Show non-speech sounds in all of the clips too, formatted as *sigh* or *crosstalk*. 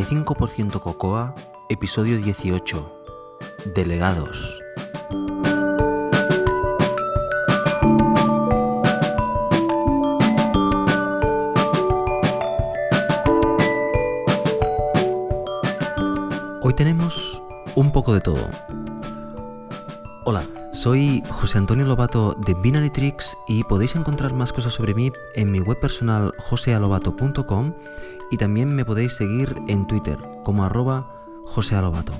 95% Cocoa, episodio 18. Delegados. Hoy tenemos un poco de todo. Hola, soy José Antonio Lobato de Binary Tricks y podéis encontrar más cosas sobre mí en mi web personal josealobato.com y también me podéis seguir en Twitter como arroba josealobato.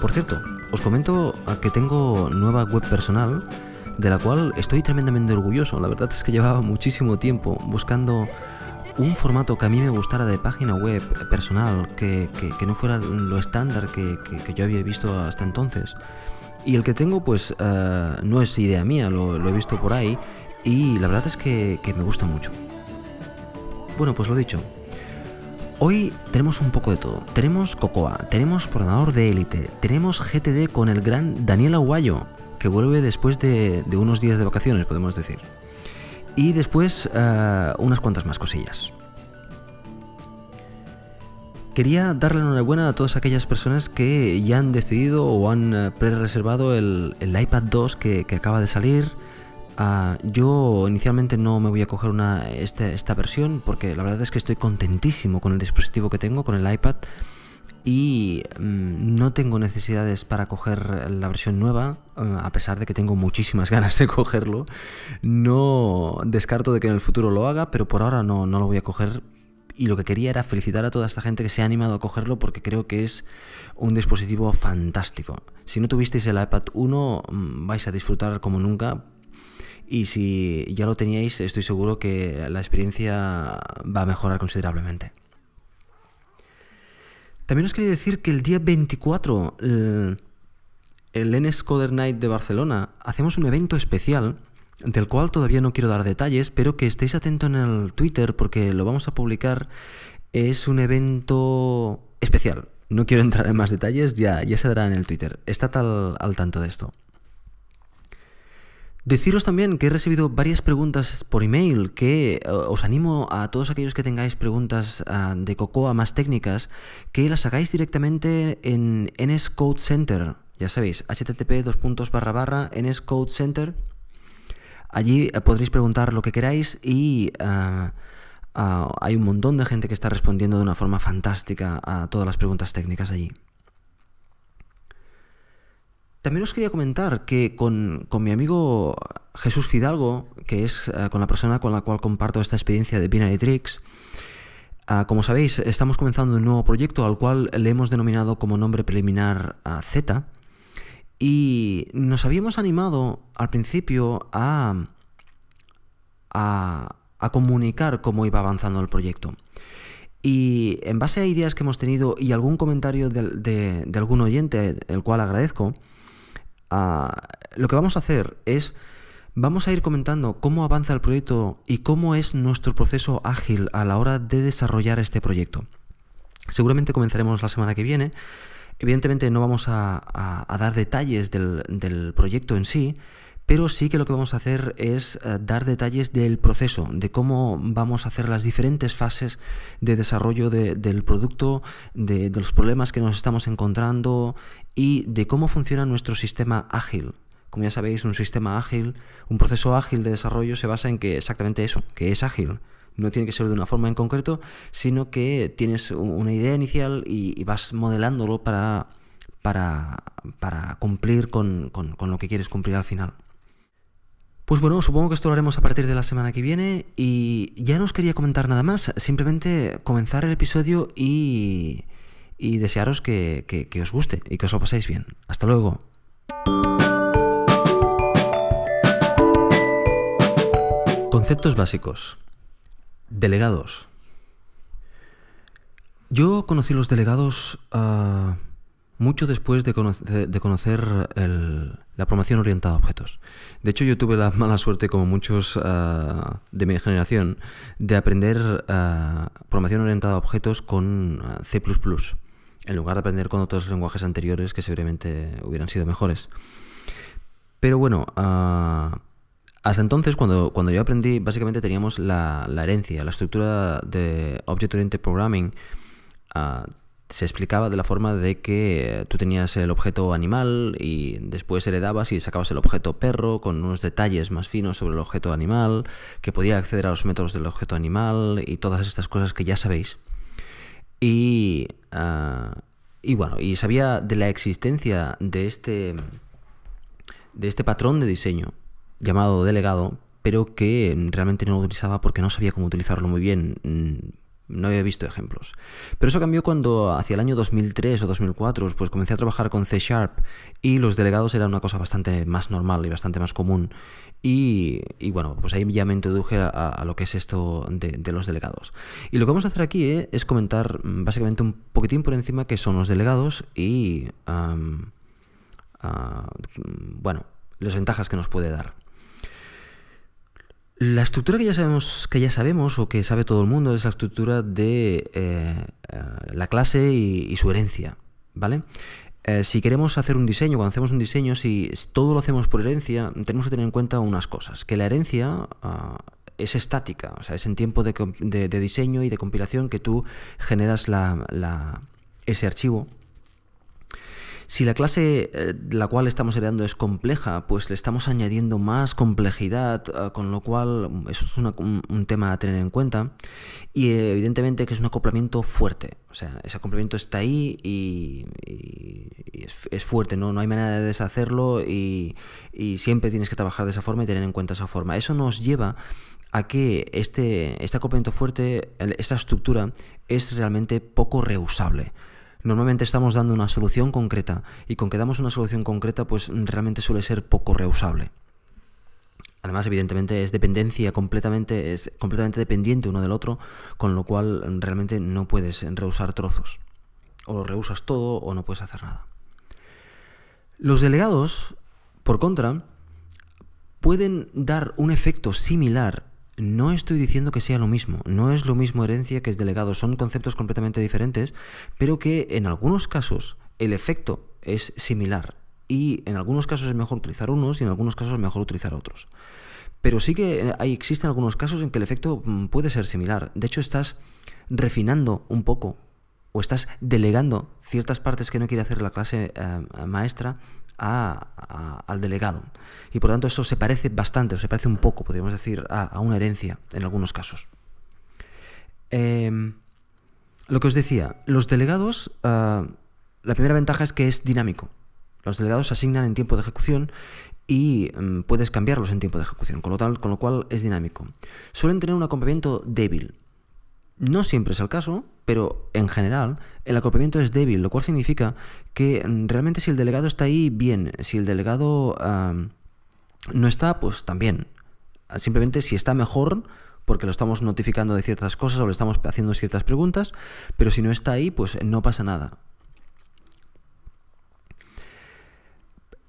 Por cierto, os comento que tengo nueva web personal de la cual estoy tremendamente orgulloso. La verdad es que llevaba muchísimo tiempo buscando un formato que a mí me gustara de página web personal, que, no fuera lo estándar que, yo había visto hasta entonces. Y el que tengo, pues, eh, no es idea mía, lo, he visto por ahí y la verdad es que, me gusta mucho. Bueno, pues lo dicho. Hoy tenemos un poco de todo. Tenemos Cocoa, tenemos programador de élite, tenemos GTD con el gran Daniel Aguayo, que vuelve después de, de unos días de vacaciones, podemos decir. Y después eh, unas cuantas más cosillas. Quería darle enhorabuena a todas aquellas personas que ya han decidido o han eh, pre-reservado el, iPad 2 que, acaba de salir. Ah, yo inicialmente no me voy a coger una, este, esta versión porque la verdad es que estoy contentísimo con el dispositivo que tengo, con el iPad y mm, no tengo necesidades para coger la versión nueva, eh, a pesar de que tengo muchísimas *laughs* ganas de cogerlo. No descarto de que en el futuro lo haga, pero por ahora no, no lo voy a coger. Y lo que quería era felicitar a toda esta gente que se ha animado a cogerlo porque creo que es un dispositivo fantástico. Si no tuvisteis el iPad 1 mm, vais a disfrutar como nunca y si ya lo teníais estoy seguro que la experiencia va a mejorar considerablemente. También os quería decir que el día 24, el, el NS Night de Barcelona, hacemos un evento especial del cual todavía no quiero dar detalles, pero que estéis atentos en el Twitter porque lo vamos a publicar. Es un evento especial. No quiero entrar en más detalles, ya, ya se dará en el Twitter. Estad al, al tanto de esto. Deciros también que he recibido varias preguntas por email, que eh, os animo a todos aquellos que tengáis preguntas ah, de Cocoa más técnicas, que las hagáis directamente en NS Code Center. Ya sabéis, http Center. Allí eh, podréis preguntar lo que queráis y ah, ah, hay un montón de gente que está respondiendo de una forma fantástica a todas las preguntas técnicas allí. También os quería comentar que con, mi amigo Jesús Fidalgo, que es eh, con la persona con la cual comparto esta experiencia de Binary Tricks, como sabéis, estamos comenzando un nuevo proyecto al cual le hemos denominado como nombre preliminar Z. Y nos habíamos animado al principio a, a, comunicar cómo iba avanzando el proyecto. Y en base a ideas que hemos tenido y algún comentario de, de algún oyente, el cual agradezco, lo que vamos a hacer es, vamos a ir comentando cómo avanza el proyecto y cómo es nuestro proceso ágil a la hora de desarrollar este proyecto. Seguramente comenzaremos la semana que viene. Evidentemente no vamos a, dar detalles del proyecto en sí, pero sí que lo que vamos a hacer es eh, dar detalles del proceso, de cómo vamos a hacer las diferentes fases de desarrollo del producto, de, los problemas que nos estamos encontrando y de cómo funciona nuestro sistema ágil. Como ya sabéis, un sistema ágil, un proceso ágil de desarrollo se basa en que exactamente eso, que es ágil. No tiene que ser de una forma en concreto, sino que tienes una idea inicial y, vas modelándolo para, para, cumplir con lo que quieres cumplir al final. Pues bueno, supongo que esto lo haremos a partir de la semana que viene y ya no os quería comentar nada más, simplemente comenzar el episodio y, desearos que, que os guste y que os lo paséis bien. Hasta luego. Conceptos básicos. Delegados. Yo conocí los delegados ah, mucho después de conocer, la promoción orientada a objetos. De hecho, yo tuve la *laughs* mala suerte, como muchos ah, de mi generación, de aprender uh, programación orientada a objetos con ah, C ⁇ en lugar de aprender con otros lenguajes anteriores que seguramente hubieran sido mejores. Pero bueno, hasta entonces, cuando, cuando yo aprendí, básicamente teníamos la, la herencia, la estructura de Object Oriented Programming ah, se explicaba de la forma de que tú tenías el objeto animal y después heredabas y sacabas el objeto perro con unos detalles más finos sobre el objeto animal, que podía acceder a los métodos del objeto animal y todas estas cosas que ya sabéis. Y, ah, y bueno, y sabía de la existencia de este, de este patrón de diseño llamado delegado, pero que realmente no lo utilizaba porque no sabía cómo utilizarlo muy bien mm, no había visto ejemplos. Pero eso cambió cuando hacia el año 2003 o 2004 pues comencé a trabajar con C Sharp y los delegados eran una cosa bastante más normal y bastante más común. Y, bueno, pues ahí ya me introduje a, lo que es esto de, los delegados. Y lo que vamos a hacer aquí eh, es comentar mm, básicamente un poquitín por encima qué son los delegados y, ah, bueno, las ventajas que nos puede dar. La estructura que ya sabemos, que ya sabemos o que sabe todo el mundo es la estructura de eh, eh, la clase y, su herencia, ¿vale? Eh, si queremos hacer un diseño, cuando hacemos un diseño, si todo lo hacemos por herencia, tenemos que tener en cuenta unas cosas. Que la herencia ah, es estática, o sea, es en tiempo de, diseño y de compilación que tú generas ese archivo si la clase eh, la cual estamos heredando es compleja, pues le estamos añadiendo más complejidad, eh, con lo cual eso es un, tema a tener en cuenta. Y evidentemente que es un acoplamiento fuerte. O sea, ese acoplamiento está ahí y, es, fuerte, ¿no? no hay manera de deshacerlo y, y siempre tienes que trabajar de esa forma y tener en cuenta esa forma. Eso nos lleva a que este, este acoplamiento fuerte, esta estructura, es realmente poco reusable normalmente estamos dando una solución concreta y con que damos una solución concreta pues realmente suele ser poco reusable. Además, evidentemente, es dependencia completamente, es completamente dependiente uno del otro, con lo cual realmente no puedes reusar trozos. O lo reusas todo o no puedes hacer nada. Los delegados, por contra, pueden dar un efecto similar no estoy diciendo que sea lo mismo, no es lo mismo herencia que es delegado, son conceptos completamente diferentes, pero que en algunos casos el efecto es similar y en algunos casos es mejor utilizar unos y en algunos casos es mejor utilizar otros. Pero sí que hay, existen algunos casos en que el efecto mm, puede ser similar. De hecho, estás refinando un poco o estás delegando ciertas partes que no quiere hacer la clase eh, maestra al delegado. Y por tanto eso se parece bastante, o se parece un poco, podríamos decir, a, una herencia en algunos casos. Em, lo que os decía, los delegados, ah, la primera ventaja es que es dinámico. Los delegados se asignan en tiempo de ejecución y mm, puedes cambiarlos en tiempo de ejecución, con lo, tal, con lo cual es dinámico. Suelen tener un acompañamiento débil, no siempre es el caso, pero en general el acoplamiento es débil, lo cual significa que mm, realmente si el delegado está ahí, bien. Si el delegado no está, pues también. Simplemente si está mejor, porque lo estamos notificando de ciertas cosas o le estamos haciendo ciertas preguntas, pero si no está ahí, pues no pasa nada.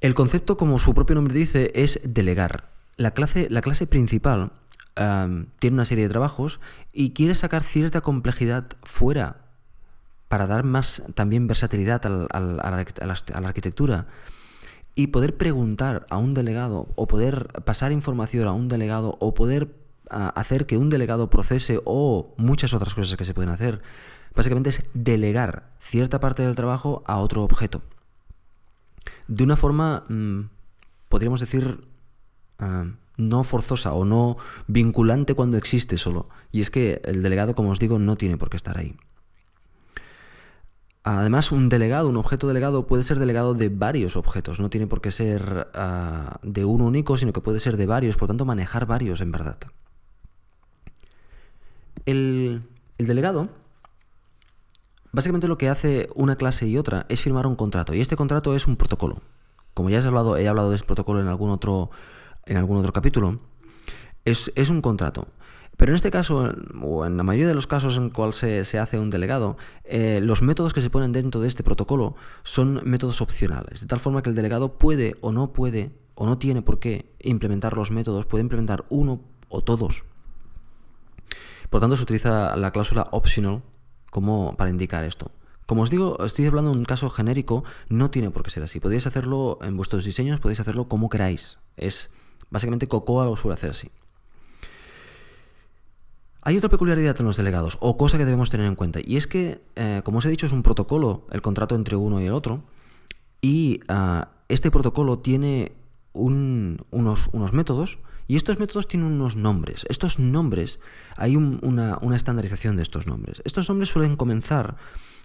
El concepto, como su propio nombre dice, es delegar. La clase, la clase principal tiene una serie de trabajos y quiere sacar cierta complejidad fuera para dar más también versatilidad a, la, arquitectura y poder preguntar a un delegado o poder pasar información a un delegado o poder hacer que un delegado procese o muchas otras cosas que se pueden hacer. Básicamente es delegar cierta parte del trabajo a otro objeto. De una forma, mm, podríamos decir, no forzosa o no vinculante cuando existe solo. Y es que el delegado, como os digo, no tiene por qué estar ahí. Además, un delegado, un objeto delegado puede ser delegado de varios objetos, no tiene por qué ser ah, de uno único, sino que puede ser de varios, por tanto manejar varios en verdad. El, el delegado, básicamente lo que hace una clase y otra es firmar un contrato, y este contrato es un protocolo. Como ya he hablado, he hablado de ese protocolo en algún otro en algún otro capítulo, es, un contrato. Pero en este caso, o en la mayoría de los casos en cual se, se hace un delegado, eh, los métodos que se ponen dentro de este protocolo son métodos opcionales, de tal forma que el delegado puede o no puede, o no tiene por qué implementar los métodos, puede implementar uno o todos. Por tanto, se utiliza la cláusula optional como para indicar esto. Como os digo, estoy hablando de un caso genérico, no tiene por qué ser así. Podéis hacerlo en vuestros diseños, podéis hacerlo como queráis. Es Básicamente Cocoa lo suele hacer así. Hay otra peculiaridad en los delegados, o cosa que debemos tener en cuenta, y es que, eh, como os he dicho, es un protocolo, el contrato entre uno y el otro, y ah, este protocolo tiene unos, unos, métodos, y estos métodos tienen unos nombres. Estos nombres, hay una, estandarización de estos nombres. Estos nombres suelen comenzar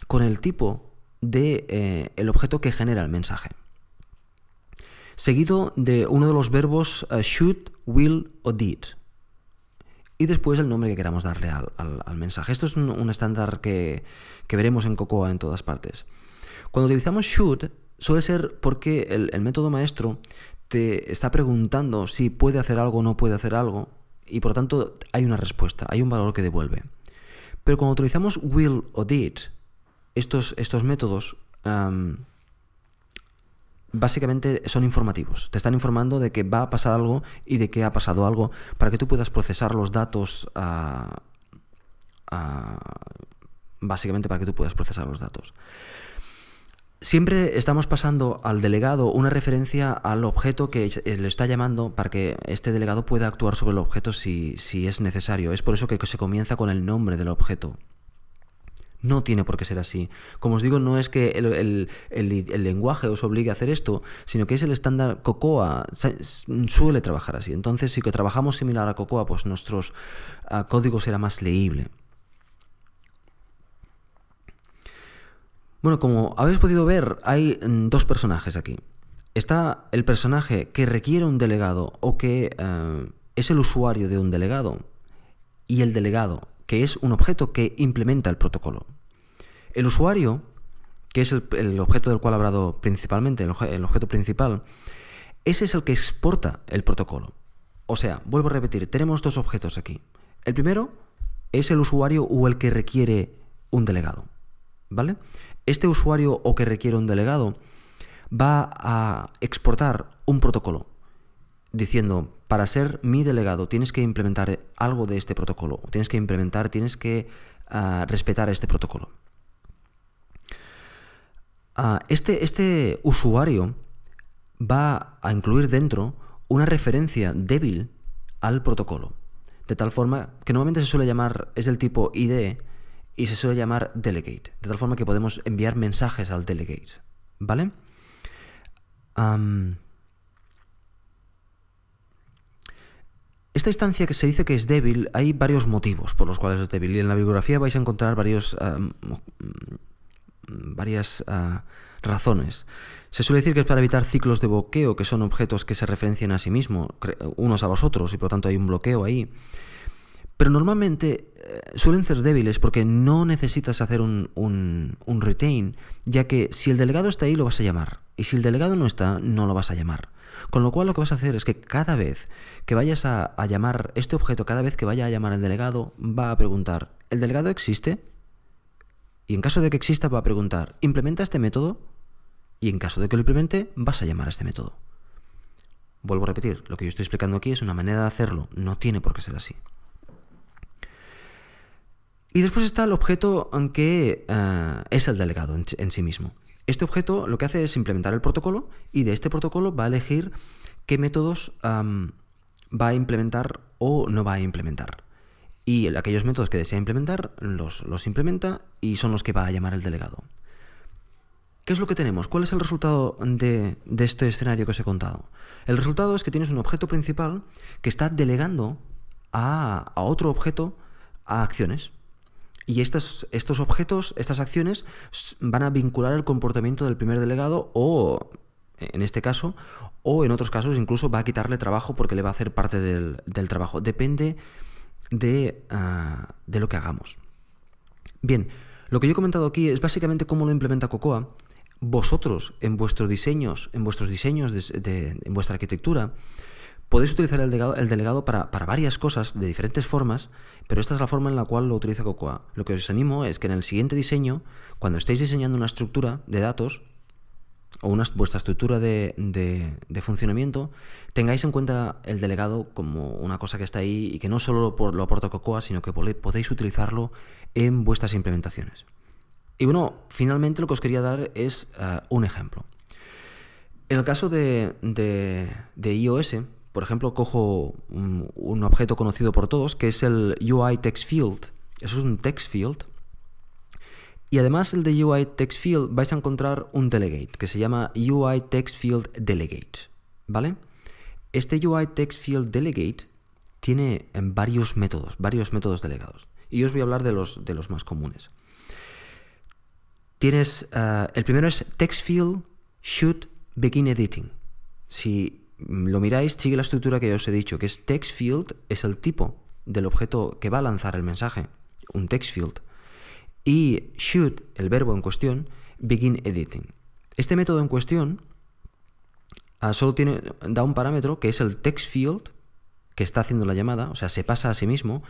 con el tipo de eh, objeto que genera el mensaje. Seguido de uno de los verbos uh, should, will o did y después el nombre que queramos darle al, mensaje. Esto es un, estándar que, veremos en Cocoa en todas partes. Cuando utilizamos should, suele ser porque el, método maestro te está preguntando si puede hacer algo o no puede hacer algo, y por tanto hay una respuesta, hay un valor que devuelve. Pero cuando utilizamos will o did, estos, estos métodos básicamente son informativos. Te están informando de que va a pasar algo y de que ha pasado algo para que tú puedas procesar los datos. Ah, ah, básicamente para que tú puedas procesar los datos. Siempre estamos pasando al delegado una referencia al objeto que le está llamando para que este delegado pueda actuar sobre el objeto si es necesario. Es por eso que se comienza con el nombre del objeto. No tiene por qué ser así. Como os digo, no es que el, lenguaje os obligue a hacer esto, sino que es el estándar Cocoa, suele trabajar así. Entonces, si que trabajamos similar a Cocoa, pues nuestros uh, código será más leíble. Bueno, como habéis podido ver, hay mm, dos personajes aquí. Está el personaje que requiere un delegado o que eh, es el usuario de un delegado y el delegado que es un objeto que implementa el protocolo. El usuario, que es el, objeto del cual he hablado principalmente, el, objeto principal, ese es el que exporta el protocolo. O sea, vuelvo a repetir, tenemos dos objetos aquí. El primero es el usuario o el que requiere un delegado. ¿Vale? Este usuario o que requiere un delegado va a exportar un protocolo diciendo, para ser mi delegado tienes que implementar algo de este protocolo, tienes que implementar, tienes que ah, respetar este protocolo. Ah, este, este usuario va a incluir dentro una referencia débil al protocolo, de tal forma que normalmente se suele llamar, es del tipo ID y se suele llamar delegate, de tal forma que podemos enviar mensajes al delegate, ¿vale? Esta instancia que se dice que es débil, hay varios motivos por los cuales es débil. Y en la bibliografía vais a encontrar varios, ah, varias ah, razones. Se suele decir que es para evitar ciclos de bloqueo, que son objetos que se referencian a sí mismos, unos a los otros, y por lo tanto hay un bloqueo ahí. Pero normalmente eh, suelen ser débiles porque no necesitas hacer un, retain, ya que si el delegado está ahí lo vas a llamar, y si el delegado no está, no lo vas a llamar. Con lo cual lo que vas a hacer es que cada vez que vayas a, llamar este objeto, cada vez que vaya a llamar al delegado, va a preguntar, ¿el delegado existe? Y en caso de que exista, va a preguntar, ¿implementa este método? Y en caso de que lo implemente, vas a llamar a este método. Vuelvo a repetir, lo que yo estoy explicando aquí es una manera de hacerlo, no tiene por qué ser así. Y después está el objeto que eh, es el delegado en sí mismo. Este objeto lo que hace es implementar el protocolo y de este protocolo va a elegir qué métodos va a implementar o no va a implementar. Y aquellos métodos que desea implementar los, implementa y son los que va a llamar el delegado. ¿Qué es lo que tenemos? ¿Cuál es el resultado de, este escenario que os he contado? El resultado es que tienes un objeto principal que está delegando a, a otro objeto a acciones. Y estos, estos objetos, estas acciones, van a vincular el comportamiento del primer delegado o, en este caso, o en otros casos incluso va a quitarle trabajo porque le va a hacer parte del, trabajo. Depende de, ah, de, lo que hagamos. Bien, lo que yo he comentado aquí es básicamente cómo lo implementa Cocoa. Vosotros, en vuestros diseños, en vuestros diseños, en vuestra arquitectura, Podéis utilizar el delegado, el delegado para, varias cosas de diferentes formas, pero esta es la forma en la cual lo utiliza Cocoa. Lo que os animo es que en el siguiente diseño, cuando estéis diseñando una estructura de datos, o vuestra estructura de, funcionamiento, tengáis en cuenta el delegado como una cosa que está ahí y que no solo lo, aporta Cocoa, sino que podéis utilizarlo en vuestras implementaciones. Y bueno, finalmente lo que os quería dar es eh, un ejemplo. En el caso de iOS, por ejemplo, cojo un, objeto conocido por todos, que es el UI Text Field. Eso es un text field. Y además el de UI Text Field vais a encontrar un delegate que se llama UI Text Field Delegate. ¿Vale? Este UI Text Field Delegate tiene varios métodos, varios métodos delegados. Y os voy a hablar de los, de los más comunes. Tienes, eh, el primero es Text Field Should Begin Editing. Si lo miráis, sigue la estructura que ya os he dicho, que es text field es el tipo del objeto que va a lanzar el mensaje, un text field. Y should, el verbo en cuestión, begin editing. Este método en cuestión ah, solo tiene, da un parámetro que es el text field que está haciendo la llamada, o sea, se pasa a sí mismo,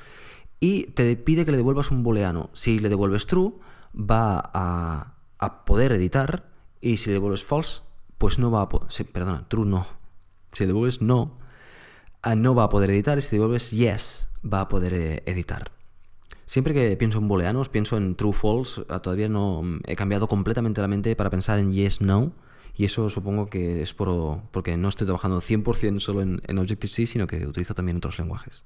y te pide que le devuelvas un booleano. Si le devuelves true, va a, a poder editar, y si le devuelves false, pues no va a poder... Perdona, true no, si devuelves no, ah, no va a poder editar y si devuelves yes, va a poder eh, editar. Siempre que pienso en booleanos, pienso en true, false. Ah, todavía no he cambiado completamente la mente para pensar en yes, no. Y eso supongo que es por, porque no estoy trabajando 100% solo en, en Objective-C, sino que utilizo también otros lenguajes.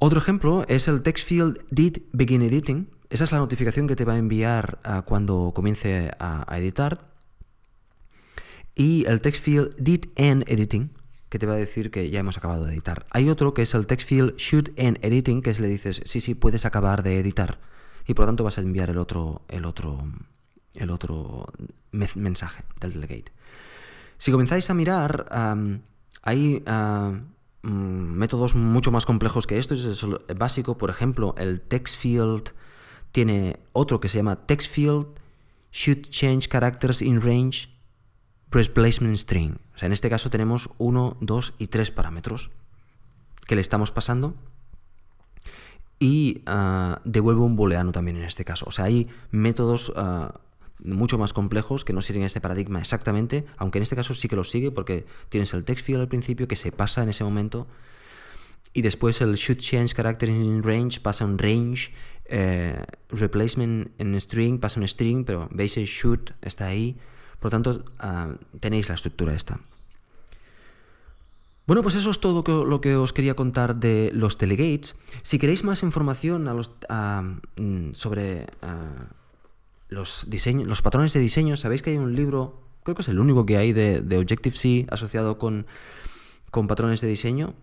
Otro ejemplo es el text field did begin editing. Esa es la notificación que te va a enviar ah, cuando comience a editar. Y el text field did end editing, que te va a decir que ya hemos acabado de editar. Hay otro que es el text field should end editing, que es le dices, sí, sí, puedes acabar de editar. Y por lo tanto vas a enviar el otro, el otro, el otro mensaje del delegate. Si comenzáis a mirar, hay métodos mucho más complejos que esto. Es básico, por ejemplo, el text field tiene otro que se llama text field should change characters in range Replacement string. O sea, en este caso tenemos uno, dos y tres parámetros que le estamos pasando y uh, devuelve un booleano también en este caso. O sea, hay métodos uh, mucho más complejos que no siguen este paradigma exactamente, aunque en este caso sí que lo sigue porque tienes el text field al principio que se pasa en ese momento y después el should change character in range pasa un range, eh, replacement en string pasa un string, pero veis el should está ahí por tanto, ah, tenéis la estructura esta. Bueno, pues eso es todo lo que os quería contar de los delegates. Si queréis más información mm, sobre ah, los, los patrones de diseño, sabéis que hay un libro, creo que es el único que hay de, Objective-C asociado con, patrones de diseño.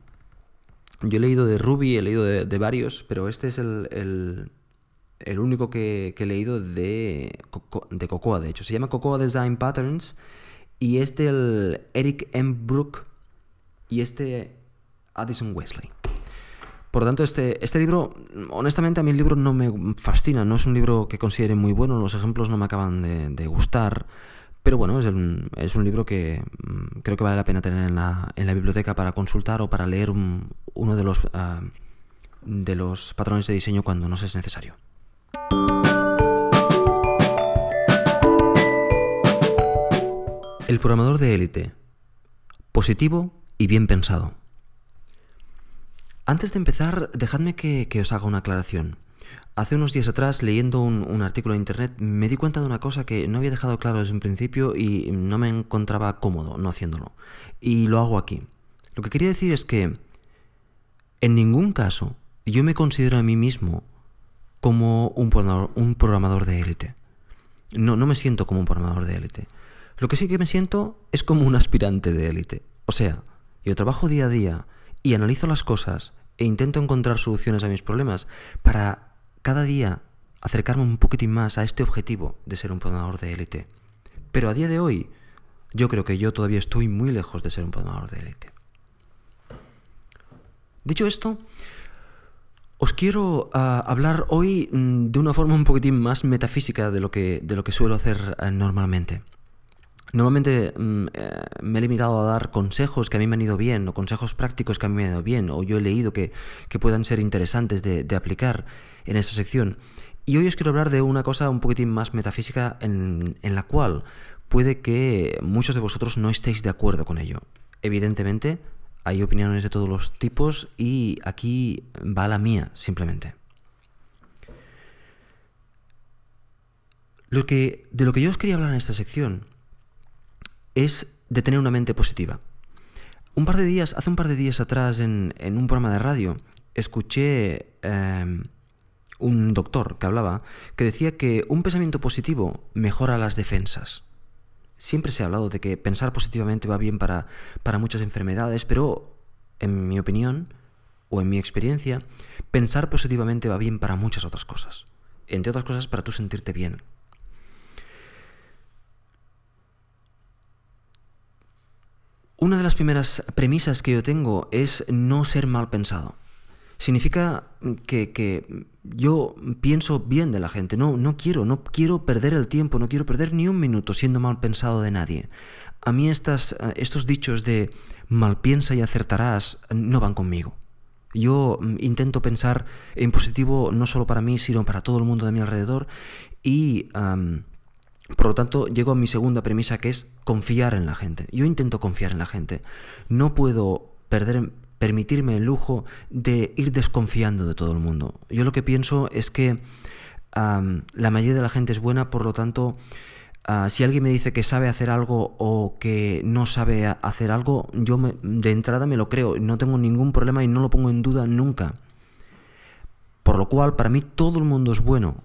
Yo he leído de Ruby, he leído de, varios, pero este es el único que, he leído de, de Cocoa, de hecho. Se llama Cocoa Design Patterns y es del Eric M. Brook y este Addison Wesley. Por lo tanto, este, este libro, honestamente a mí el libro no me fascina, no es un libro que considere muy bueno, los ejemplos no me acaban de, gustar, pero bueno, es, es, un libro que mm, creo que vale la pena tener en la, en la biblioteca para consultar o para leer uno de los, ah, de los patrones de diseño cuando no es necesario. El programador de élite. Positivo y bien pensado. Antes de empezar, dejadme que, os haga una aclaración. Hace unos días atrás, leyendo un, artículo en internet, me di cuenta de una cosa que no había dejado claro desde un principio y no me encontraba cómodo no haciéndolo. Y lo hago aquí. Lo que quería decir es que en ningún caso yo me considero a mí mismo como un programador, un programador de élite. No, no me siento como un programador de élite. Lo que sí que me siento es como un aspirante de élite. O sea, yo trabajo día a día y analizo las cosas e intento encontrar soluciones a mis problemas para cada día acercarme un poquitín más a este objetivo de ser un programador de élite. Pero a día de hoy, yo creo que yo todavía estoy muy lejos de ser un programador de élite. Dicho esto, os quiero ah, hablar hoy mm, de una forma un poquitín más metafísica de lo que, de lo que suelo hacer eh, normalmente. Normalmente mm, eh, me he limitado a dar consejos que a mí me han ido bien, o consejos prácticos que a mí me han ido bien, o yo he leído que, puedan ser interesantes de, aplicar en esa sección. Y hoy os quiero hablar de una cosa un poquitín más metafísica en, en la cual puede que muchos de vosotros no estéis de acuerdo con ello. Evidentemente, hay opiniones de todos los tipos y aquí va la mía, simplemente. Lo que, de lo que yo os quería hablar en esta sección es de tener una mente positiva. Un par de días, hace un par de días atrás en, un programa de radio, escuché em, un doctor que hablaba que decía que un pensamiento positivo mejora las defensas. Siempre se ha hablado de que pensar positivamente va bien para, para muchas enfermedades, pero en mi opinión o en mi experiencia, pensar positivamente va bien para muchas otras cosas. Entre otras cosas, para tú sentirte bien. Una de las primeras premisas que yo tengo es no ser mal pensado. Significa que, yo pienso bien de la gente. No, no quiero, no quiero perder el tiempo, no quiero perder ni un minuto siendo mal pensado de nadie. A mí estas, estos dichos de mal piensa y acertarás no van conmigo. Yo mm, intento pensar en positivo no solo para mí, sino para todo el mundo de mi alrededor y... Por lo tanto, llego a mi segunda premisa que es confiar en la gente. Yo intento confiar en la gente. No puedo perder, permitirme el lujo de ir desconfiando de todo el mundo. Yo lo que pienso es que la mayoría de la gente es buena, por lo tanto, ah, si alguien me dice que sabe hacer algo o que no sabe hacer algo, yo de entrada me lo creo. No tengo ningún problema y no lo pongo en duda nunca. Por lo cual, para mí todo el mundo es bueno,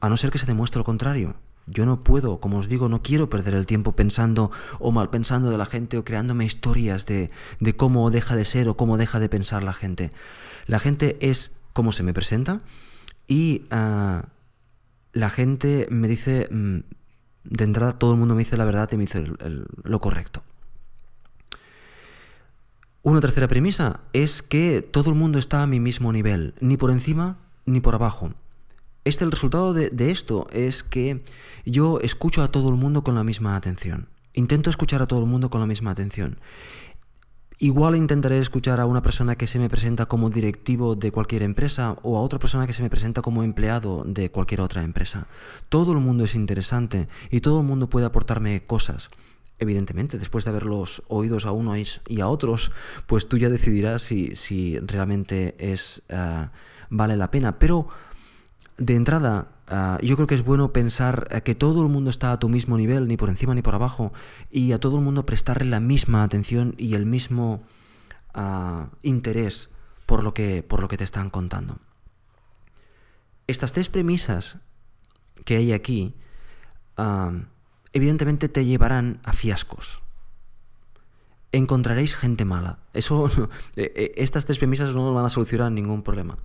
a no ser que se demuestre lo contrario. Yo no puedo, como os digo, no quiero perder el tiempo pensando o mal pensando de la gente o creándome historias de, cómo deja de ser o cómo deja de pensar la gente. La gente es como se me presenta y ah, la gente me dice, mm, de entrada todo el mundo me dice la verdad y me dice lo correcto. Una tercera premisa es que todo el mundo está a mi mismo nivel, ni por encima ni por abajo. Este, el resultado de, esto es que yo escucho a todo el mundo con la misma atención. Intento escuchar a todo el mundo con la misma atención. Igual intentaré escuchar a una persona que se me presenta como directivo de cualquier empresa o a otra persona que se me presenta como empleado de cualquier otra empresa. Todo el mundo es interesante y todo el mundo puede aportarme cosas. Evidentemente, después de haberlos oídos a unos y a otros, pues tú ya decidirás si, realmente es, eh, vale la pena. Pero de entrada, ah, yo creo que es bueno pensar eh, que todo el mundo está a tu mismo nivel, ni por encima ni por abajo, y a todo el mundo prestarle la misma atención y el mismo ah, interés por lo, que, por lo que te están contando. Estas tres premisas que hay aquí, ah, evidentemente te llevarán a fiascos encontraréis gente mala. Eso, *laughs* eh, eh, estas tres premisas no van a solucionar ningún problema.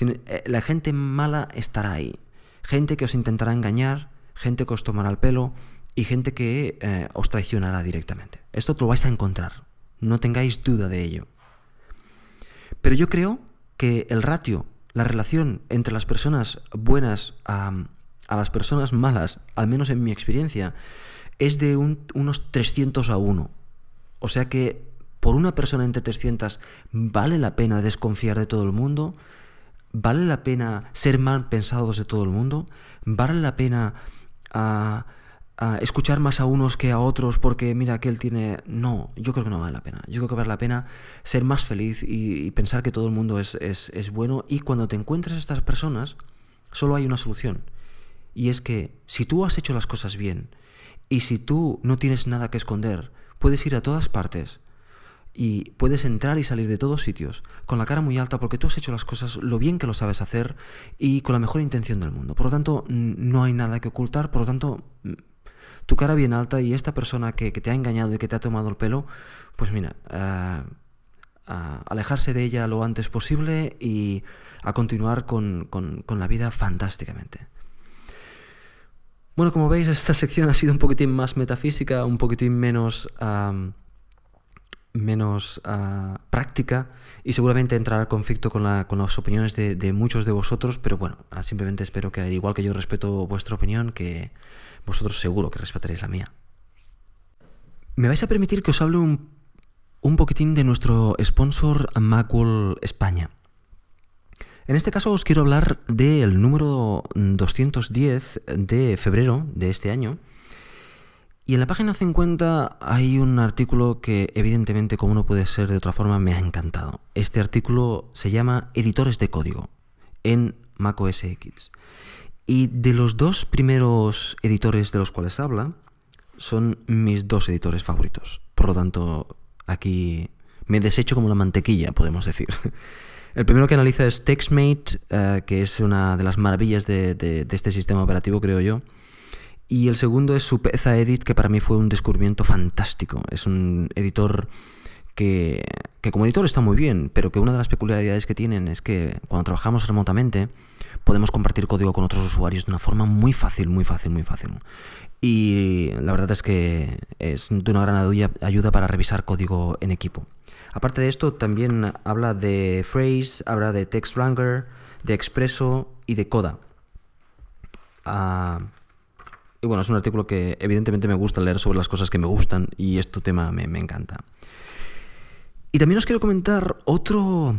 Eh, la gente mala estará ahí. Gente que os intentará engañar, gente que os tomará el pelo y gente que os traicionará directamente. Esto lo vais a encontrar. No tengáis duda de ello. Pero yo creo que el ratio, la relación entre las personas buenas a, las personas malas, al menos en mi experiencia, es de unos 300 a 1. O sea que por una persona entre 300 vale la pena desconfiar de todo el mundo, vale la pena ser mal pensados de todo el mundo, vale la pena ah, ah, escuchar más a unos que a otros porque mira que él tiene... No, yo creo que no vale la pena. Yo creo que vale la pena ser más feliz y, pensar que todo el mundo es, es bueno y cuando te encuentres a estas personas solo hay una solución. Y es que si tú has hecho las cosas bien y si tú no tienes nada que esconder, puedes ir a todas partes y puedes entrar y salir de todos sitios con la cara muy alta porque tú has hecho las cosas lo bien que lo sabes hacer y con la mejor intención del mundo. Por lo tanto, no hay nada que ocultar, por lo tanto, tu cara bien alta y esta persona que, te ha engañado y que te ha tomado el pelo, pues mira, a alejarse de ella lo antes posible y a continuar con, con la vida fantásticamente. Bueno, como veis, esta sección ha sido un poquitín más metafísica, un poquitín menos, menos ah, práctica y seguramente entrará al conflicto con, la, con las opiniones de, muchos de vosotros, pero bueno, ah, simplemente espero que, igual que yo respeto vuestra opinión, que vosotros seguro que respetaréis la mía. Me vais a permitir que os hable un, un poquitín de nuestro sponsor Macworld España. En este caso os quiero hablar del número 210 de febrero de este año. Y en la página 50 hay un artículo que evidentemente, como no puede ser de otra forma, me ha encantado. Este artículo se llama Editores de código en macOS X. Y de los dos primeros editores de los cuales habla, son mis dos editores favoritos. Por lo tanto, aquí me desecho como la mantequilla, podemos decir. *laughs* El primero que analiza es TextMate, eh, que es una de las maravillas de, este sistema operativo, creo yo. Y el segundo es Supeza Edit, que para mí fue un descubrimiento fantástico. Es un editor que, que, como editor está muy bien, pero que una de las peculiaridades que tienen es que cuando trabajamos remotamente podemos compartir código con otros usuarios de una forma muy fácil, muy fácil, muy fácil. Y la verdad es que es de una gran ayuda para revisar código en equipo. Aparte de esto, también habla de Phrase, habla de Text Wrangler, de Expresso y de Coda. Ah, y bueno, es un artículo que evidentemente me gusta leer sobre las cosas que me gustan y este tema me, encanta. Y también os quiero comentar otro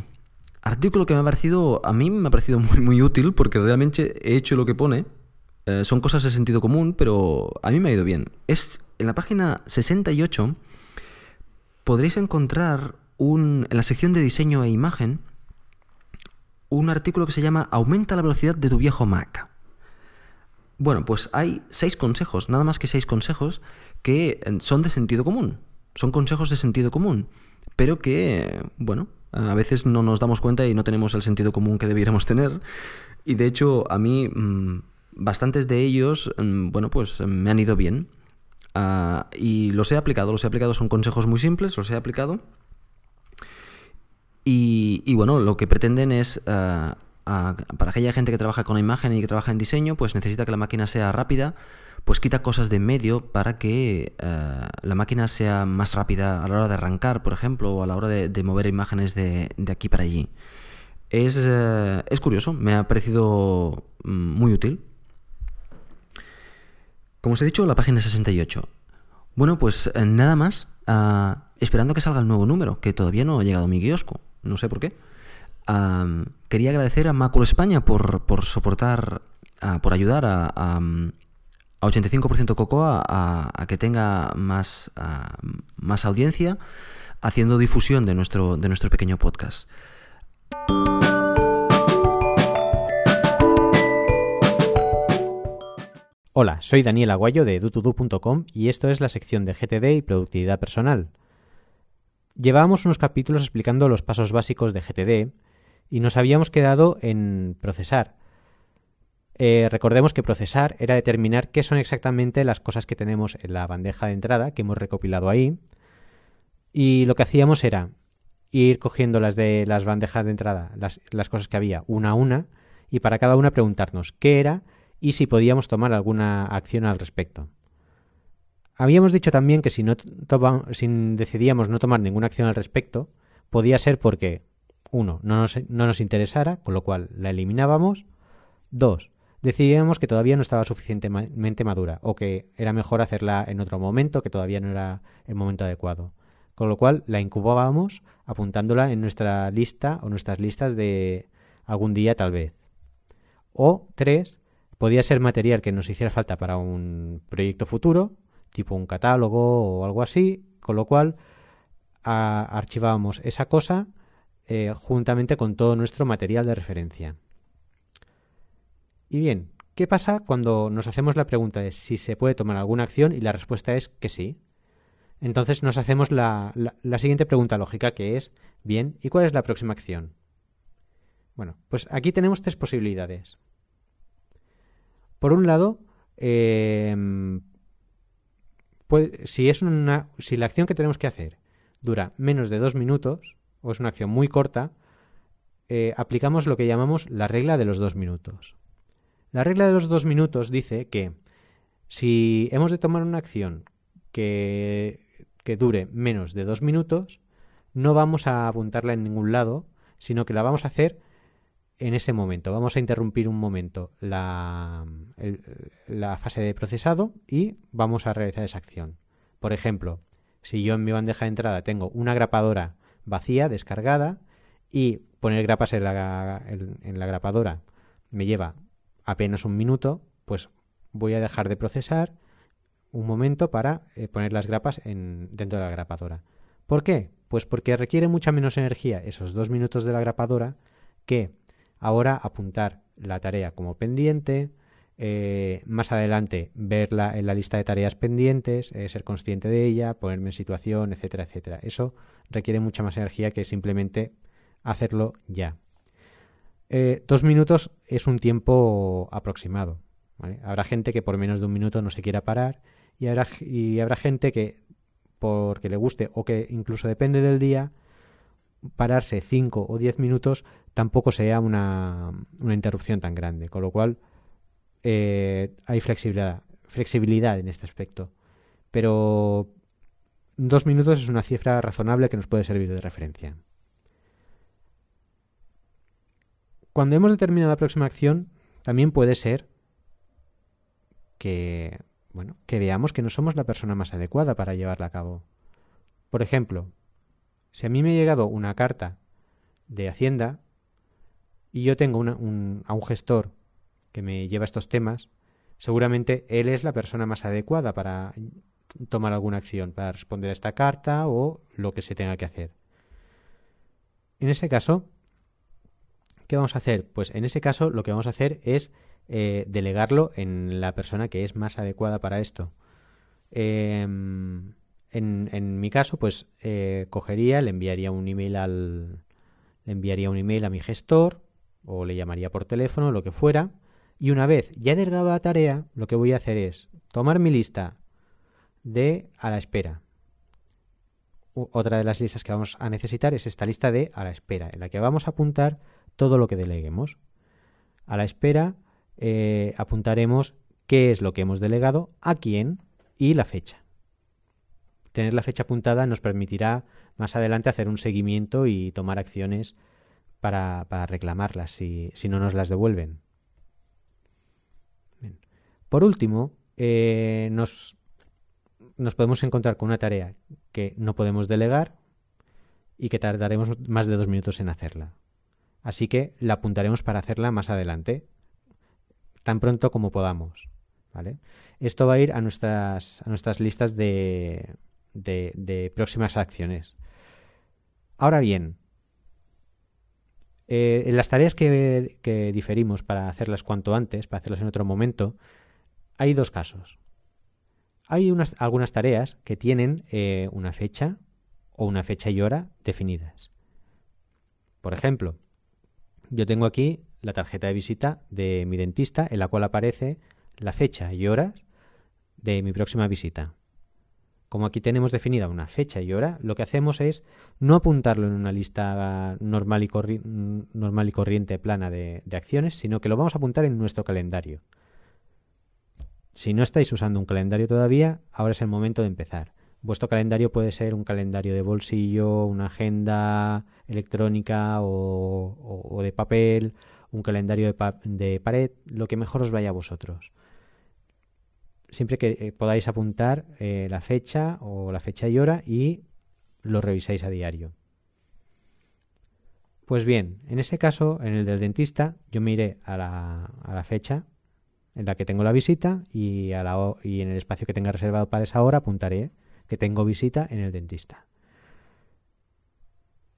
artículo que me ha parecido, a mí me ha parecido muy, útil porque realmente he hecho lo que pone. Eh, son cosas de sentido común, pero a mí me ha ido bien. Es en la página 68 podréis encontrar en la sección de diseño e imagen un artículo que se llama Aumenta la velocidad de tu viejo Mac. Bueno, pues hay seis consejos, nada más que seis consejos, que eh, son de sentido común. Son consejos de sentido común, pero que, bueno, a veces no nos damos cuenta y no tenemos el sentido común que debiéramos tener. Y de hecho, a mí, mm, bastantes de ellos, mm, bueno, pues me han ido bien. Ah, y los he aplicado, los he aplicado, son consejos muy simples, los he aplicado y, bueno, lo que pretenden es, eh, para aquella gente que trabaja con imagen y que trabaja en diseño, pues necesita que la máquina sea rápida, pues quita cosas de medio para que eh, la máquina sea más rápida a la hora de arrancar, por ejemplo, o a la hora de, mover imágenes de, aquí para allí. Es, eh, es curioso, me ha parecido mm, muy útil. Como os he dicho, la página 68. Bueno, pues nada más, esperando que salga el nuevo número, que todavía no ha llegado mi kiosco no sé por qué. quería agradecer a Macul España por, soportar, por ayudar a, a, 85% Cocoa a, que tenga más, más audiencia haciendo difusión de nuestro, de nuestro pequeño podcast. Hola, soy Daniel Aguayo de dutudu.com y esto es la sección de GTD y productividad personal. Llevábamos unos capítulos explicando los pasos básicos de GTD y nos habíamos quedado en procesar. Eh, recordemos que procesar era determinar qué son exactamente las cosas que tenemos en la bandeja de entrada que hemos recopilado ahí. Y lo que hacíamos era ir cogiendo las de las bandejas de entrada, las, las cosas que había, una a una, y para cada una preguntarnos qué era y si podíamos tomar alguna acción al respecto. Habíamos dicho también que si, no decidíamos no tomar ninguna acción al respecto, podía ser porque, uno, no nos, no nos interesara, con lo cual la eliminábamos. Dos, decidíamos que todavía no estaba suficientemente madura o que era mejor hacerla en otro momento, que todavía no era el momento adecuado. Con lo cual la incubábamos apuntándola en nuestra lista o nuestras listas de algún día tal vez. O tres, podía ser material que nos hiciera falta para un proyecto futuro tipo un catálogo o algo así, con lo cual archivábamos esa cosa eh, juntamente con todo nuestro material de referencia. Y bien, ¿qué pasa cuando nos hacemos la pregunta de si se puede tomar alguna acción y la respuesta es que sí? Entonces nos hacemos la, la siguiente pregunta lógica que es, bien, ¿y cuál es la próxima acción? Bueno, pues aquí tenemos tres posibilidades. Por un lado, eh, si, la acción que tenemos que hacer dura menos de dos minutos, o es una acción muy corta, eh, aplicamos lo que llamamos la regla de los dos minutos. La regla de los dos minutos dice que si hemos de tomar una acción que dure menos de dos minutos, no vamos a apuntarla en ningún lado, sino que la vamos a hacer en ese momento. Vamos a interrumpir un momento la, fase de procesado y vamos a realizar esa acción. Por ejemplo, si yo en mi bandeja de entrada tengo una grapadora vacía, descargada, y poner grapas en la, grapadora me lleva apenas un minuto, pues voy a dejar de procesar un momento para eh, poner las grapas en, dentro de la grapadora. ¿Por qué? Pues porque requiere mucha menos energía esos dos minutos de la grapadora que Ahora apuntar la tarea como pendiente, eh, más adelante verla en la lista de tareas pendientes, eh, ser consciente de ella, ponerme en situación, etcétera, etcétera. Eso requiere mucha más energía que simplemente hacerlo ya. Eh, dos minutos es un tiempo aproximado. Habrá gente que por menos de un minuto no se quiera parar y habrá, y habrá gente que porque le guste o que incluso depende del día, pararse 5 o 10 minutos tampoco sea una, una, interrupción tan grande. Con lo cual eh, hay flexibilidad, flexibilidad en este aspecto. Pero dos minutos es una cifra razonable que nos puede servir de referencia. Cuando hemos determinado la próxima acción, también puede ser que, bueno, que veamos que no somos la persona más adecuada para llevarla a cabo. Por ejemplo, si a mí me ha llegado una carta de Hacienda y yo tengo un, a un gestor que me lleva estos temas, seguramente él es la persona más adecuada para tomar alguna acción, para responder a esta carta o lo que se tenga que hacer. En ese caso, ¿qué vamos a hacer? Pues en ese caso lo que vamos a hacer es eh, delegarlo en la persona que es más adecuada para esto. Em, en, mi caso, pues eh, cogería, le enviaría un email al, le enviaría un email a mi gestor o le llamaría por teléfono, lo que fuera, y una vez ya he delegado la tarea, lo que voy a hacer es tomar mi lista de a la espera. Otra de las listas que vamos a necesitar es esta lista de a la espera, en la que vamos a apuntar todo lo que deleguemos. A la espera eh, apuntaremos qué es lo que hemos delegado, a quién y la fecha. Tener la fecha apuntada nos permitirá más adelante hacer un seguimiento y tomar acciones para, reclamarlas si no nos las devuelven. Por último, eh, nos, nos podemos encontrar con una tarea que no podemos delegar y que tardaremos más de dos minutos en hacerla. Así que la apuntaremos para hacerla más adelante, tan pronto como podamos. ¿vale? Esto va a ir a nuestras, a nuestras listas de, de, próximas acciones. Ahora bien, eh, en las tareas que, diferimos para hacerlas cuanto antes, para hacerlas en otro momento, hay dos casos. Hay unas, algunas tareas que tienen eh, una fecha o una fecha y hora definidas. Por ejemplo, yo tengo aquí la tarjeta de visita de mi dentista en la cual aparece la fecha y horas de mi próxima visita. Como aquí tenemos definida una fecha y hora, lo que hacemos es no apuntarlo en una lista normal y, normal y corriente plana de acciones, sino que lo vamos a apuntar en nuestro calendario. Si no estáis usando un calendario todavía, ahora es el momento de empezar. Vuestro calendario puede ser un calendario de bolsillo, una agenda electrónica o, de papel, un calendario de, pared, lo que mejor os vaya a vosotros. Siempre que eh, podáis apuntar eh, la fecha o la fecha y hora y lo revisáis a diario. Pues bien, en ese caso, en el del dentista, yo me iré a la fecha en la que tengo la visita y, a la, y en el espacio que tenga reservado para esa hora apuntaré que tengo visita en el dentista.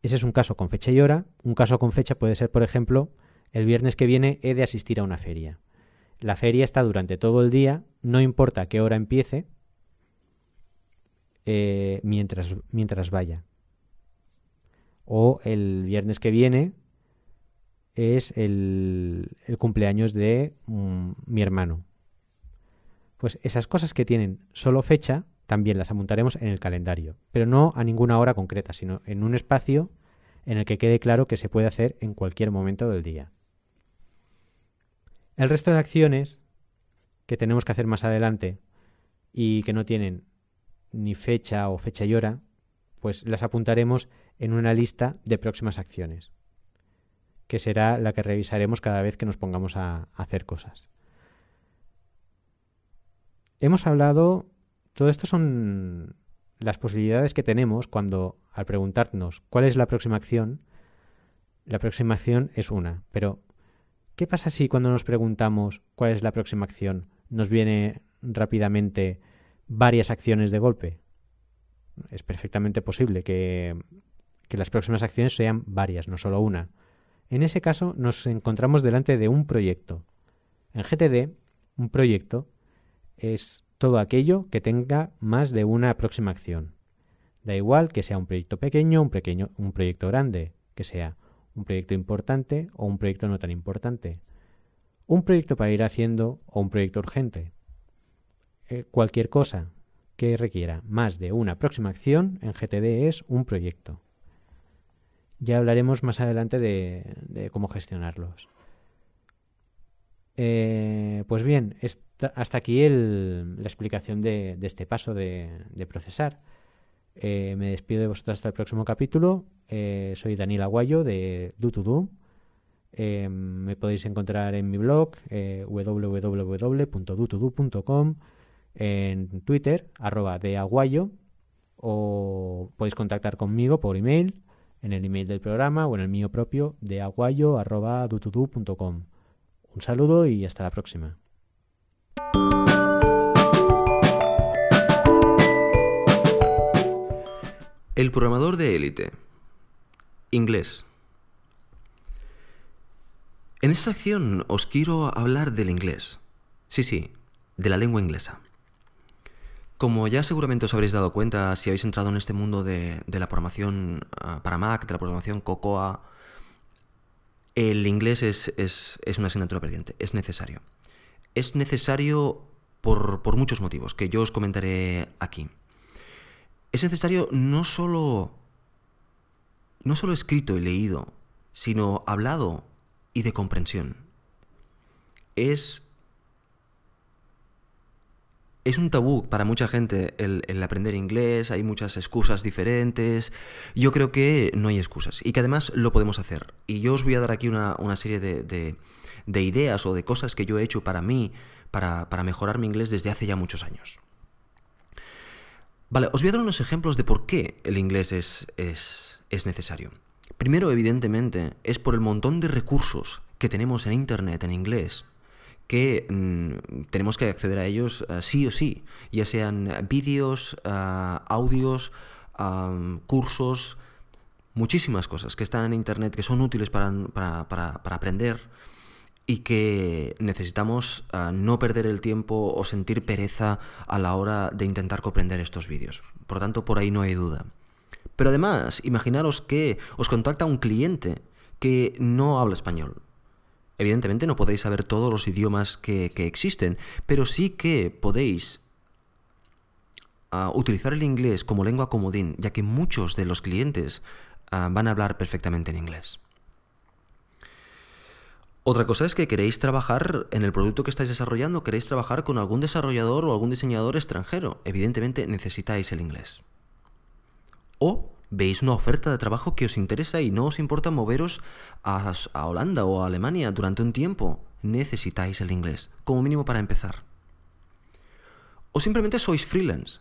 Ese es un caso con fecha y hora. Un caso con fecha puede ser, por ejemplo, el viernes que viene he de asistir a una feria. La feria está durante todo el día, no importa qué hora empiece, eh, mientras, mientras vaya. O el viernes que viene es el, cumpleaños de mm, mi hermano. Pues esas cosas que tienen solo fecha también las apuntaremos en el calendario, pero no a ninguna hora concreta, sino en un espacio en el que quede claro que se puede hacer en cualquier momento del día. El resto de acciones que tenemos que hacer más adelante y que no tienen ni fecha o fecha y hora, pues las apuntaremos en una lista de próximas acciones que será la que revisaremos cada vez que nos pongamos a, hacer cosas. Hemos hablado, todo esto son las posibilidades que tenemos cuando al preguntarnos cuál es la próxima acción, la próxima acción es una, pero ¿qué pasa si cuando nos preguntamos cuál es la próxima acción nos viene rápidamente varias acciones de golpe? Es perfectamente posible que, que las próximas acciones sean varias, no solo una. En ese caso nos encontramos delante de un proyecto. En GTD Un proyecto es todo aquello que tenga más de una aproximación. Da igual que sea un proyecto pequeño, un, pequeño, un proyecto grande, que sea un proyecto importante o un proyecto no tan importante. Un proyecto para ir haciendo o un proyecto urgente. Eh, cualquier cosa que requiera más de una aproximación en GTD es un proyecto. Ya hablaremos más adelante de, cómo gestionarlos. Eh, pues bien, hasta aquí la explicación de, este paso de, procesar. Eh, me despido de vosotros hasta el próximo capítulo. Eh, soy Daniel Aguayo de Do2Do. me podéis encontrar en mi blog www.dutodo.com, en Twitter, arroba de Aguayo, o podéis contactar conmigo por email en el email del programa o en el mío propio de aguayo.dutudu.com. Un saludo y hasta la próxima. El programador de élite. Inglés. En esta sección os quiero hablar del inglés. Sí, sí, de la lengua inglesa. Como ya seguramente os habréis dado cuenta si habéis entrado en este mundo de, la programación ah, para Mac, de la programación Cocoa, el inglés es, una asignatura perdiente, es necesario. Es necesario por, muchos motivos que yo os comentaré aquí. Es necesario no solo, no solo escrito y leído, sino hablado y de comprensión. Es es un tabú para mucha gente el, aprender inglés, hay muchas excusas diferentes. Yo creo que no hay excusas y que además lo podemos hacer. Y yo os voy a dar aquí una, serie de, ideas o de cosas que yo he hecho para mí, para, mejorar mi inglés desde hace ya muchos años. Vale, os voy a dar unos ejemplos de por qué el inglés es, es necesario. Primero, evidentemente, es por el montón de recursos que tenemos en Internet en inglés que mm, tenemos que acceder a ellos eh, sí o sí, ya sean vídeos, eh, audios, cursos, muchísimas cosas que están en Internet que son útiles para, aprender y que necesitamos eh, no perder el tiempo o sentir pereza a la hora de intentar comprender estos vídeos. Por tanto, por ahí no hay duda. Pero además, imaginaros que os contacta un cliente que no habla español Evidentemente no podéis saber todos los idiomas que, existen, pero sí que podéis ah, utilizar el inglés como lengua comodín, ya que muchos de los clientes ah, van a hablar perfectamente en inglés. Otra cosa es que queréis trabajar en el producto que estáis desarrollando, queréis trabajar con algún desarrollador o algún diseñador extranjero. Evidentemente necesitáis el inglés. O veis una oferta de trabajo que os interesa y no os importa moveros a, Holanda o a Alemania durante un tiempo, necesitáis el inglés, como mínimo para empezar. O simplemente sois freelance.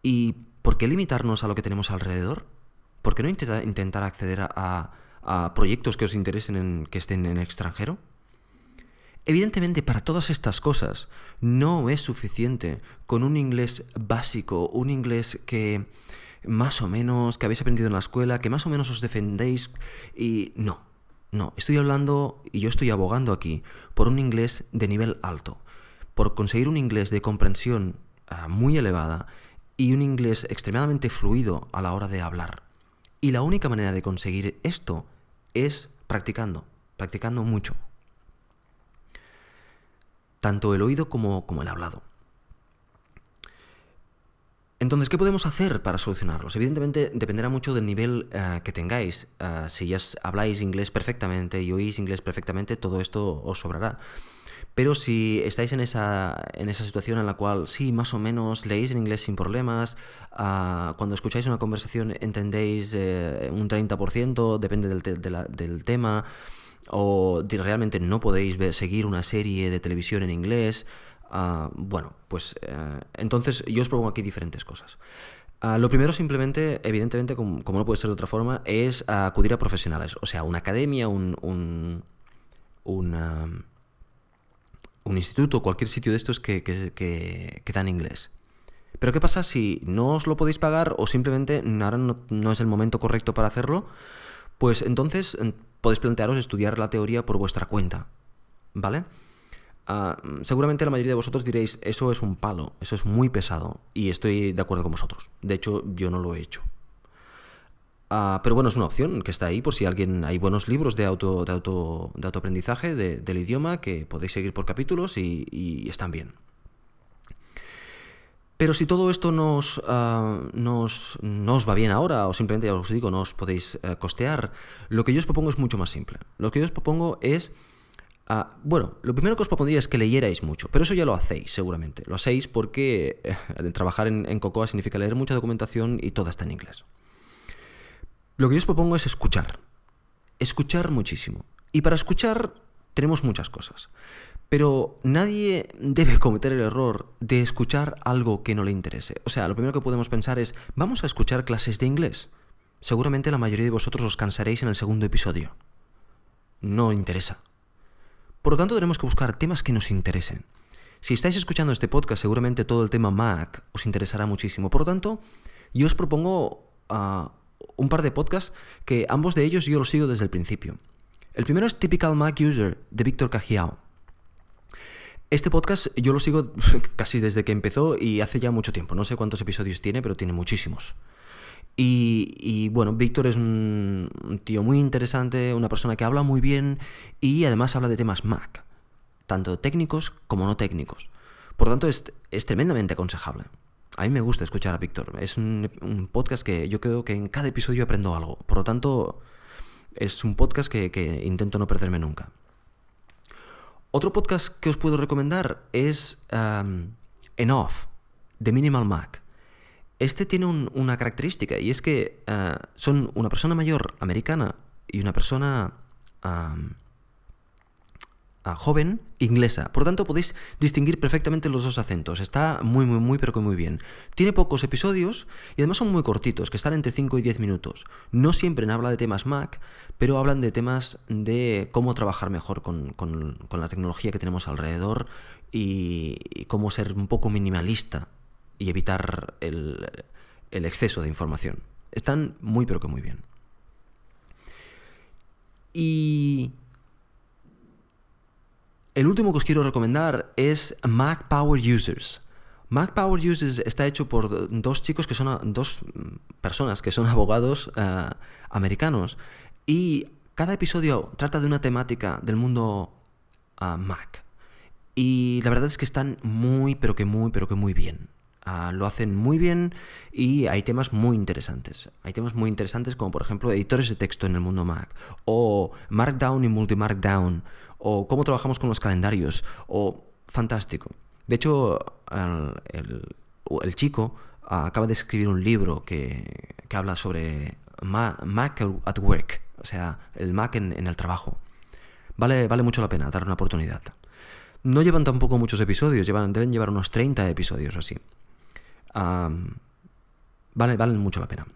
¿Y por qué limitarnos a lo que tenemos alrededor? ¿Por qué no intentar acceder a, proyectos que os interesen en, que estén en extranjero? Evidentemente, para todas estas cosas no es suficiente con un inglés básico, un inglés que, más o menos, que habéis aprendido en la escuela, que más o menos os defendéis y no, no, estoy hablando y yo estoy abogando aquí por un inglés de nivel alto, por conseguir un inglés de comprensión ah, muy elevada y un inglés extremadamente fluido a la hora de hablar. Y la única manera de conseguir esto es practicando, practicando mucho. Tanto el oído como, el hablado. Entonces, ¿qué podemos hacer para solucionarlos? Evidentemente dependerá mucho del nivel eh, que tengáis. Eh, si ya habláis inglés perfectamente y oís inglés perfectamente, todo esto os sobrará. Pero si estáis en esa, en esa situación en la cual sí, más o menos leéis en inglés sin problemas, ah, cuando escucháis una conversación entendéis eh, un 30%, depende del, del tema, o realmente no podéis seguir una serie de televisión en inglés, Ah, bueno, pues eh, entonces yo os propongo aquí diferentes cosas. Ah, lo primero simplemente, evidentemente, como, no puede ser de otra forma, es acudir a profesionales, o sea, una academia, un, un, un instituto, cualquier sitio de estos que, que, que, dan inglés. Pero ¿qué pasa si no os lo podéis pagar o simplemente ahora no, no, es el momento correcto para hacerlo? Pues entonces podéis plantearos estudiar la teoría por vuestra cuenta, ¿vale? ah, seguramente la mayoría de vosotros diréis, eso es un palo, eso es muy pesado, y estoy de acuerdo con vosotros. De hecho, yo no lo he hecho. Ah, pero bueno, es una opción que está ahí por si alguien. Hay buenos libros de auto, de auto, de autoaprendizaje del idioma que podéis seguir por capítulos y, están bien. Pero si todo esto nos, uh, nos, os va bien ahora, o simplemente ya os digo, no os podéis eh, costear, lo que yo os propongo es mucho más simple. Lo que yo os propongo es. Ah, bueno, lo primero que os propondría es que leyerais mucho, pero eso ya lo hacéis seguramente. Lo hacéis porque eh, trabajar en, en Cocoa significa leer mucha documentación y toda está en inglés. Lo que yo os propongo es escuchar. Escuchar muchísimo. Y para escuchar tenemos muchas cosas. Pero nadie debe cometer el error de escuchar algo que no le interese. O sea, lo primero que podemos pensar es, vamos a escuchar clases de inglés. Seguramente la mayoría de vosotros os cansaréis en el segundo episodio. No interesa. Por lo tanto, tenemos que buscar temas que nos interesen. Si estáis escuchando este podcast, seguramente todo el tema Mac os interesará muchísimo. Por lo tanto, yo os propongo uh, un par de podcasts que ambos de ellos yo los sigo desde el principio. El primero es Typical Mac User de Víctor Cajiao. Este podcast yo lo sigo *laughs* casi desde que empezó y hace ya mucho tiempo. No sé cuántos episodios tiene, pero tiene muchísimos. Y, bueno, Víctor es un, tío muy interesante, una persona que habla muy bien y además habla de temas Mac, tanto técnicos como no técnicos. Por tanto, es tremendamente aconsejable. A mí me gusta escuchar a Víctor. Es un, podcast que yo creo que en cada episodio aprendo algo. Por lo tanto, es un podcast que, intento no perderme nunca. Otro podcast que os puedo recomendar es um, Enough, de Minimal Mac. Este tiene una característica y es que uh, son una persona mayor americana y una persona joven inglesa. Por tanto, podéis distinguir perfectamente los dos acentos. Está muy, muy, muy, pero que muy bien. Tiene pocos episodios y además son muy cortitos, que están entre 5 y 10 minutos. No siempre habla de temas Mac, pero hablan de temas de cómo trabajar mejor con, la tecnología que tenemos alrededor y, cómo ser un poco minimalista y evitar el, el exceso de información. Están muy, pero que muy bien. Y el último que os quiero recomendar es Mac Power Users. Mac Power Users está hecho por dos chicos que son dos personas que son *laughs* abogados eh, americanos y cada episodio trata de una temática del mundo eh, Mac. Y la verdad es que están muy, pero que muy, pero que muy bien. Ah, lo hacen muy bien y hay temas muy interesantes. Hay temas muy interesantes como por ejemplo editores de texto en el mundo Mac o Markdown y Multi-Markdown o cómo trabajamos con los calendarios, o fantástico. De hecho, el, chico acaba de escribir un libro que, habla sobre Mac at Work, o sea, el Mac en, el trabajo. Vale, vale mucho la pena dar una oportunidad. No llevan tampoco muchos episodios, llevan, deben llevar unos 30 episodios o así. vale, mucho la pena.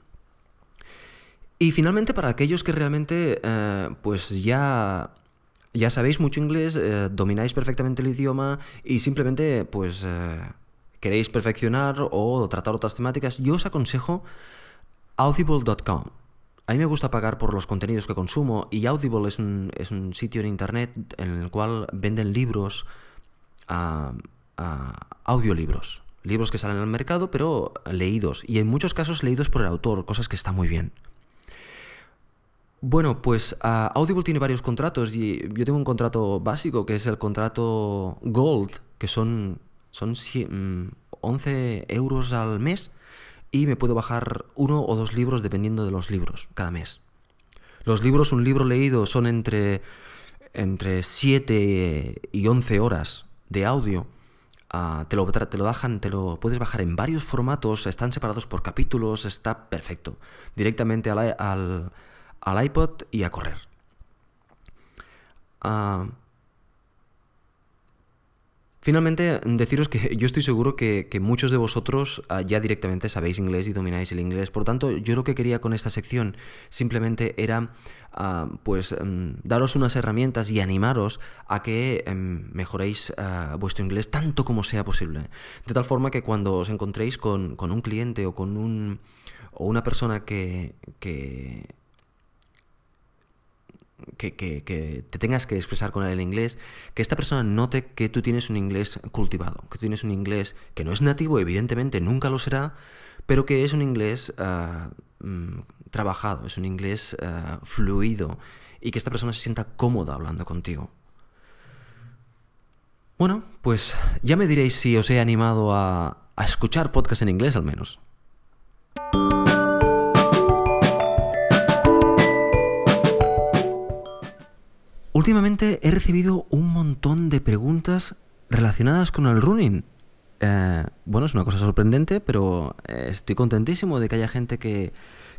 Y finalmente, para aquellos que realmente eh, pues ya ya sabéis mucho inglés, eh, domináis perfectamente el idioma y simplemente pues eh, queréis perfeccionar o tratar otras temáticas, yo os aconsejo audible.com. A mí me gusta pagar por los contenidos que consumo y Audible es un, es un sitio en internet en el cual venden libros, audiolibros, libros que salen al mercado pero leídos y en muchos casos leídos por el autor, cosas que está muy bien. Bueno, pues ah, Audible tiene varios contratos y yo tengo un contrato básico que es el contrato Gold, que son, son 11 mm, euros al mes y me puedo bajar uno o dos libros dependiendo de los libros cada mes. Los libros, un libro leído son entre, entre 7 y 11 horas de audio. Ah, te, lo, te lo bajan, te lo puedes bajar en varios formatos, están separados por capítulos, está perfecto. Directamente al al iPod y a correr. Ah, finalmente, deciros que yo estoy seguro que, muchos de vosotros ah, ya directamente sabéis inglés y domináis el inglés. Por tanto, yo lo que quería con esta sección simplemente era ah, pues em, daros unas herramientas y animaros a que em, mejoréis vuestro inglés tanto como sea posible. De tal forma que cuando os encontréis con, un cliente o con un, o una persona que, que, te tengas que expresar con él en inglés, que esta persona note que tú tienes un inglés cultivado, que tienes un inglés que no es nativo, evidentemente nunca lo será, pero que es un inglés ah, mm, trabajado, es un inglés ah, fluido y que esta persona se sienta cómoda hablando contigo. Bueno, pues ya me diréis si os he animado a, a escuchar podcast en inglés al menos. Últimamente he recibido un montón de preguntas relacionadas con el running. Eh, bueno, es una cosa sorprendente, pero eh, estoy contentísimo de que haya gente que,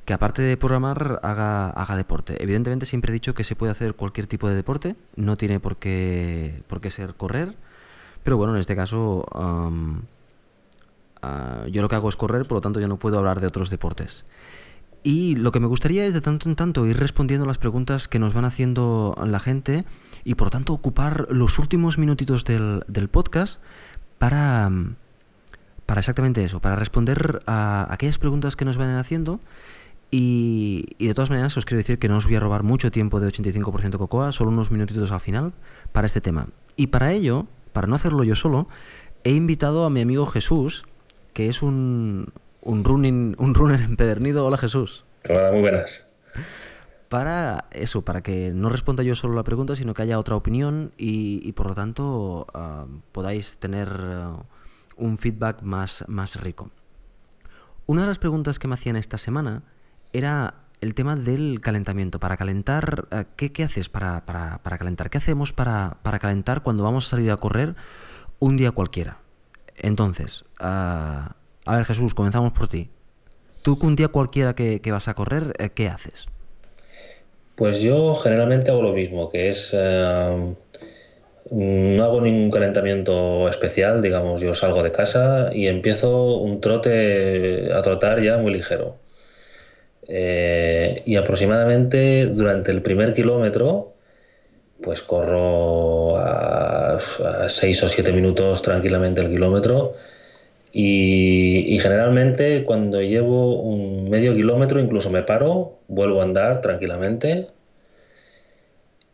que aparte de programar haga, haga deporte. Evidentemente siempre he dicho que se puede hacer cualquier tipo de deporte, no tiene por qué, por qué ser correr, pero bueno, en este caso ah, yo lo que hago es correr, por lo tanto yo no puedo hablar de otros deportes. Y lo que me gustaría es de tanto en tanto ir respondiendo las preguntas que nos van haciendo la gente y por tanto ocupar los últimos minutitos del, del podcast para, para exactamente eso, para responder a aquellas preguntas que nos van haciendo. Y, y, de todas maneras os quiero decir que no os voy a robar mucho tiempo de 85% Cocoa, solo unos minutitos al final para este tema. Y para ello, para no hacerlo yo solo, he invitado a mi amigo Jesús, que es un, un, running, un runner empedernido. Hola Jesús. Hola, muy buenas. Para eso, para que no responda yo solo la pregunta, sino que haya otra opinión y, por lo tanto ah, podáis tener ah, un feedback más, más rico. Una de las preguntas que me hacían esta semana era el tema del calentamiento. Para calentar, ah, ¿qué, qué haces para, para, para, calentar? ¿Qué hacemos para, para, calentar cuando vamos a salir a correr un día cualquiera? Entonces, a ver, Jesús, comenzamos por ti. Tú un día cualquiera que, vas a correr, eh, ¿qué haces? Pues yo generalmente hago lo mismo, que es... Eh, no hago ningún calentamiento especial, digamos, yo salgo de casa y empiezo un trote a trotar ya muy ligero. Eh, y aproximadamente durante el primer kilómetro, pues corro a 6 o 7 minutos tranquilamente el kilómetro y, generalmente cuando llevo un medio kilómetro incluso me paro, vuelvo a andar tranquilamente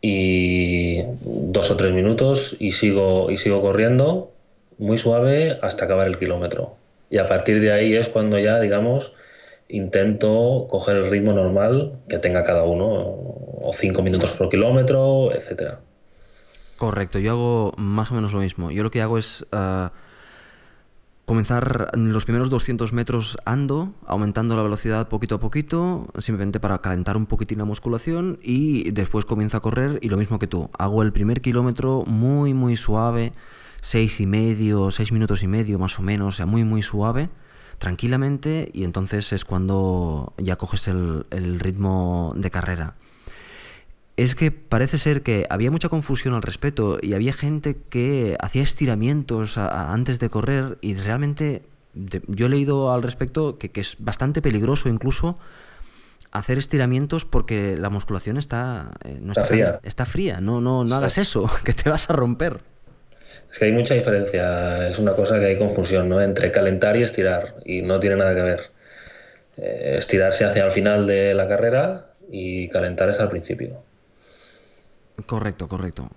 y dos o tres minutos y sigo, y sigo corriendo muy suave hasta acabar el kilómetro. Y a partir de ahí es cuando ya, digamos, intento coger el ritmo normal que tenga cada uno, o cinco minutos por kilómetro, etc. Correcto, yo hago más o menos lo mismo. Yo lo que hago es... Ah, comenzar los primeros 200 metros ando, aumentando la velocidad poquito a poquito, simplemente para calentar un poquitín la musculación y después comienzo a correr y lo mismo que tú. Hago el primer kilómetro muy, muy suave, seis y medio, seis minutos y medio más o menos, o sea, muy, muy suave, tranquilamente y entonces es cuando ya coges el, el ritmo de carrera es que parece ser que había mucha confusión al respecto y había gente que hacía estiramientos antes de correr y realmente yo he leído al respecto que, es bastante peligroso incluso hacer estiramientos porque la musculación está, eh, no está, fría. Está fría, no, no, no hagas eso, *laughs* que te vas a romper. Es que hay mucha diferencia, es una cosa que hay confusión ¿no? entre calentar y estirar y no tiene nada que ver. Eh, estirar se hace al final de la carrera y calentar es al principio. Correcto, correcto.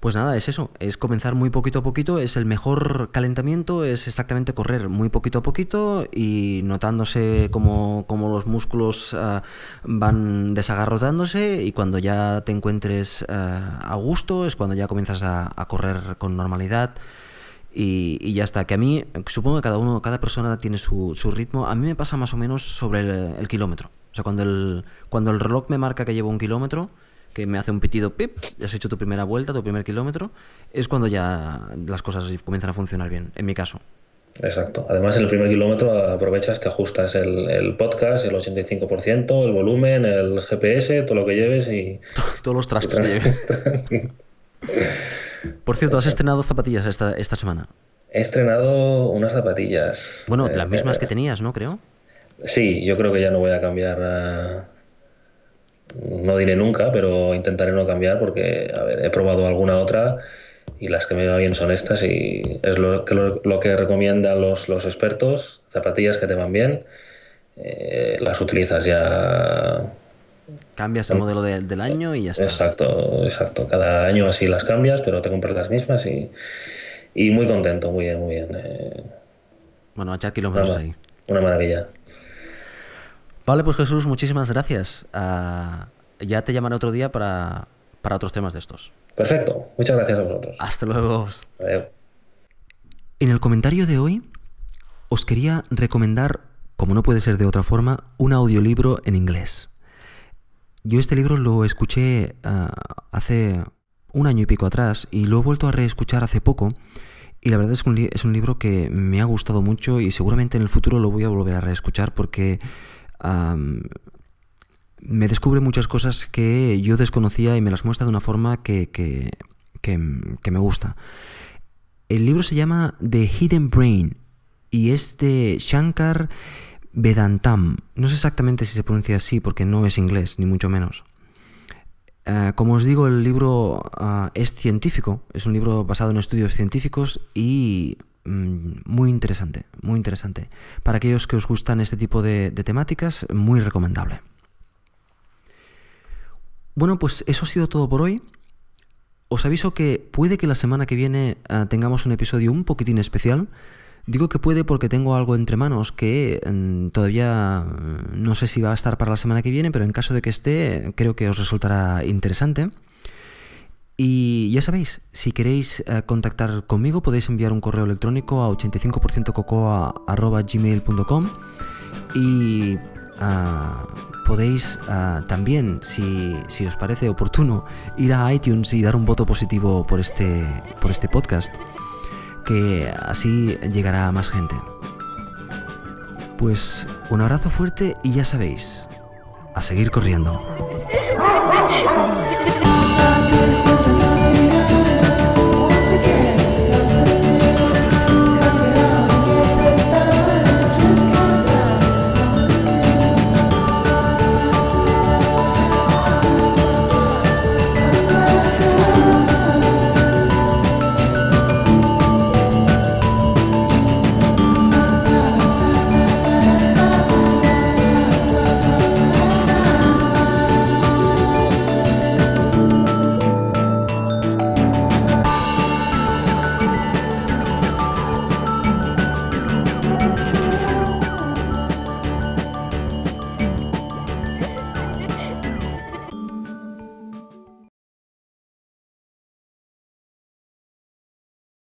Pues nada, es eso, es comenzar muy poquito a poquito, es el mejor calentamiento, es exactamente correr muy poquito a poquito y notándose como, los músculos ah, van desagarrotándose y cuando ya te encuentres ah, a gusto es cuando ya comienzas a, correr con normalidad y, ya está. Que a mí, supongo que cada uno, cada persona tiene su, su ritmo, a mí me pasa más o menos sobre el, el kilómetro. O sea, cuando el, cuando el reloj me marca que llevo un kilómetro, que me hace un pitido pip, ya has hecho tu primera vuelta, tu primer kilómetro, es cuando ya las cosas comienzan a funcionar bien, en mi caso. Exacto. Además, en el primer kilómetro aprovechas, te ajustas el, podcast, el 85%, el volumen, el GPS, todo lo que lleves y. *laughs* Todos los trastos que lleves. *laughs* Por cierto, ¿has estrenado zapatillas esta, esta semana? He estrenado unas zapatillas. Bueno, las mismas eh, que tenías, ¿no? Creo. Sí, yo creo que ya no voy a cambiar a no diré nunca, pero intentaré no cambiar porque, a ver, he probado alguna otra y las que me van bien son estas y es lo que, lo, que recomiendan los, los, expertos, zapatillas que te van bien, eh, las utilizas ya Cambias el modelo del año y ya está. Exacto, exacto. Cada año así las cambias, pero te compras las mismas y, y muy contento, muy bien, muy bien. Eh. bueno, a echar kilómetros ahí. Una maravilla. Vale, pues Jesús, muchísimas gracias. Ah, ya te llamaré otro día para, para otros temas de estos. Perfecto, muchas gracias a vosotros. Hasta luego. En el comentario de hoy os quería recomendar, como no puede ser de otra forma, un audiolibro en inglés. Yo este libro lo escuché ah, hace un año y pico atrás y lo he vuelto a reescuchar hace poco y la verdad es que es un libro que me ha gustado mucho y seguramente en el futuro lo voy a volver a reescuchar porque me descubre muchas cosas que yo desconocía y me las muestra de una forma que, que, me gusta. El libro se llama The Hidden Brain y es de Shankar Vedantam. No sé exactamente si se pronuncia así porque no es inglés, ni mucho menos. Eh, como os digo, el libro ah, es científico, es un libro basado en estudios científicos y muy interesante, muy interesante. Para aquellos que os gustan este tipo de temáticas, muy recomendable. Bueno, pues eso ha sido todo por hoy. Os aviso que puede que la semana que viene eh, tengamos un episodio un poquitín especial. Digo que puede porque tengo algo entre manos que mm, todavía mm, no sé si va a estar para la semana que viene, pero en caso de que esté, creo que os resultará interesante. Y ya sabéis, si queréis eh, contactar conmigo podéis enviar un correo electrónico a 85%cocoa.gmail.com y podéis también, si, os parece oportuno, ir a iTunes y dar un voto positivo por este, por este podcast, que así llegará a más gente. Pues un abrazo fuerte y ya sabéis, a seguir corriendo. *laughs* stop this with another.